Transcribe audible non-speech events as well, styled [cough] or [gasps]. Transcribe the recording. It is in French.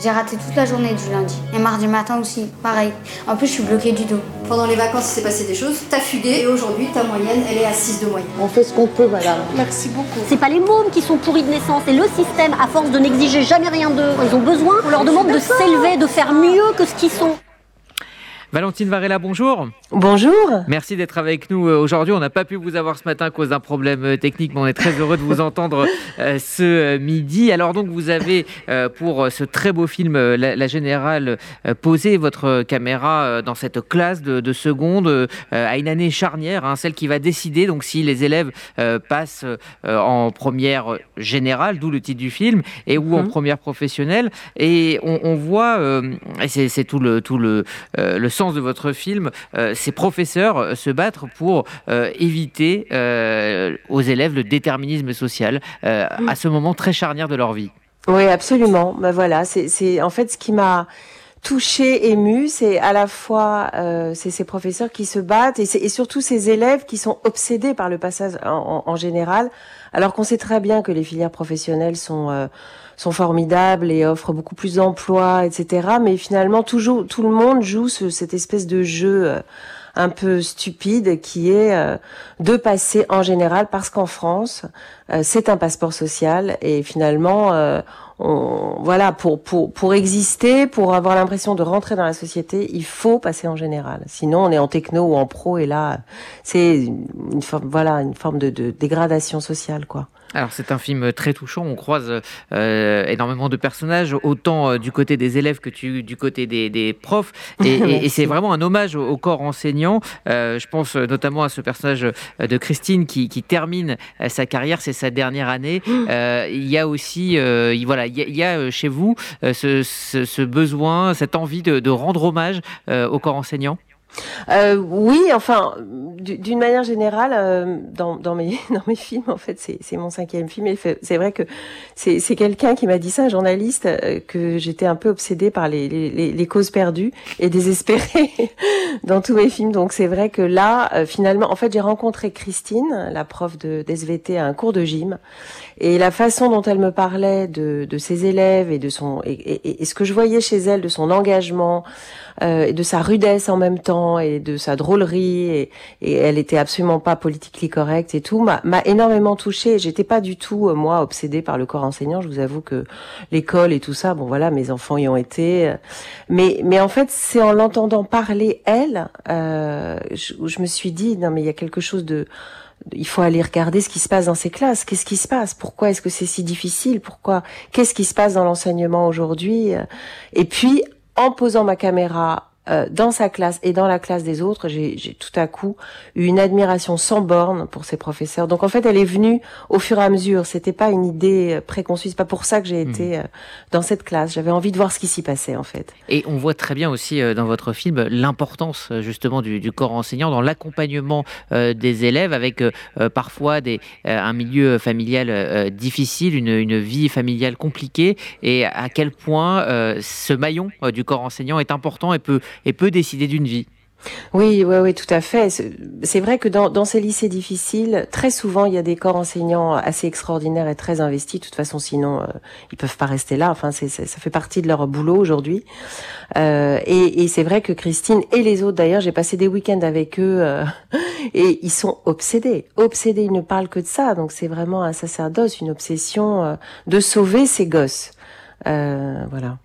J'ai raté toute la journée du lundi. Et mardi matin aussi, pareil. En plus, je suis bloquée du dos. Pendant les vacances, il s'est passé des choses. T'as fugué et aujourd'hui, ta moyenne, elle est à 6 de moyenne. On fait ce qu'on peut, madame. Merci beaucoup. C'est pas les mômes qui sont pourris de naissance, c'est le système, à force de n'exiger jamais rien d'eux. Ils ont besoin, on leur demande de s'élever, de faire mieux que ce qu'ils sont. Valentine Varela, bonjour. Bonjour. Merci d'être avec nous euh, aujourd'hui. On n'a pas pu vous avoir ce matin à cause d'un problème euh, technique, mais on est très heureux de vous [laughs] entendre euh, ce midi. Alors donc, vous avez pour ce très beau film La, Générale posé votre caméra dans cette classe de, seconde à une année charnière, hein, celle qui va décider donc si les élèves passent en première générale, d'où le titre du film, et ou en mhm. première professionnelle. Et on, voit, et c'est tout le tout le, le sens de votre film, euh, ces professeurs euh, se battre pour euh, éviter aux élèves le déterminisme social à ce moment très charnière de leur vie. Oui, absolument. Ben voilà, c'est en fait ce qui m'a touché, ému, c'est à la fois c'est ces professeurs qui se battent et, et, surtout ces élèves qui sont obsédés par le passage en, en général, alors qu'on sait très bien que les filières professionnelles sont sont formidables et offrent beaucoup plus d'emplois, etc. Mais finalement, toujours, tout le monde joue ce, cette espèce de jeu euh, un peu stupide qui est euh, de passer en général parce qu'en France, euh, c'est un passeport social et finalement, on, voilà, pour, pour, pour exister, pour avoir l'impression de rentrer dans la société, il faut passer en général. Sinon, on est en techno ou en pro et là, c'est une forme, voilà, une forme de, de dégradation sociale, quoi. Alors c'est un film très touchant, on croise euh, énormément de personnages, autant euh, du côté des élèves que du côté des, profs, [laughs] et, c'est vraiment un hommage au, corps enseignant. Euh, je pense notamment à ce personnage de Christine qui, termine sa carrière, c'est sa dernière année. [gasps] il y a aussi, voilà, il y a, chez vous ce, besoin, cette envie de rendre hommage au corps enseignant? Euh, oui, enfin, d'une manière générale, euh, dans, dans, mes, [laughs] dans mes films, en fait, c'est mon cinquième film, et c'est vrai que c'est quelqu'un qui m'a dit ça, un journaliste, euh, que j'étais un peu obsédée par les, les, les, causes perdues et désespérée [laughs] dans tous mes films. Donc c'est vrai que là, euh, finalement, en fait, j'ai rencontré Christine, la prof de d'SVT, à un cours de gym, et la façon dont elle me parlait de, de ses élèves et de son et, et, et ce que je voyais chez elle, de son engagement, euh, et de sa rudesse en même temps et de sa drôlerie et, et elle était absolument pas politiquement correcte et tout m'a énormément touchée. J'étais pas du tout euh, moi obsédée par le corps enseignant. Je vous avoue que l'école et tout ça, bon voilà, mes enfants y ont été. Mais mais en fait c'est en l'entendant parler elle, euh, je, je me suis dit non mais il y a quelque chose de il faut aller regarder ce qui se passe dans ces classes. Qu'est-ce qui se passe? Pourquoi est-ce que c'est si difficile? Pourquoi? Qu'est-ce qui se passe dans l'enseignement aujourd'hui? Et puis en posant ma caméra dans sa classe et dans la classe des autres, j'ai tout à coup eu une admiration sans borne pour ces professeurs. Donc en fait, elle est venue au fur et à mesure. C'était pas une idée euh, préconçue. C'est pas pour ça que j'ai été hmm. euh, dans cette classe. J'avais envie de voir ce qui s'y passait en fait. Et on voit très bien aussi dans votre film l'importance justement du, du, corps enseignant dans l'accompagnement des élèves, avec parfois des, un milieu familial difficile, une, une, vie familiale compliquée, et à quel point ce maillon du corps enseignant est important et peut et peut décider d'une vie. Oui, oui, oui, tout à fait. C'est vrai que dans, ces lycées difficiles, très souvent, il y a des corps enseignants assez extraordinaires et très investis. De toute façon, sinon, euh, ils peuvent pas rester là. Enfin, ça fait partie de leur boulot aujourd'hui. Euh, et, c'est vrai que Christine et les autres, d'ailleurs, j'ai passé des week-ends avec eux euh, [laughs] et ils sont obsédés, obsédés. Ils ne parlent que de ça. Donc, c'est vraiment un sacerdoce, une obsession de sauver ces gosses. voilà.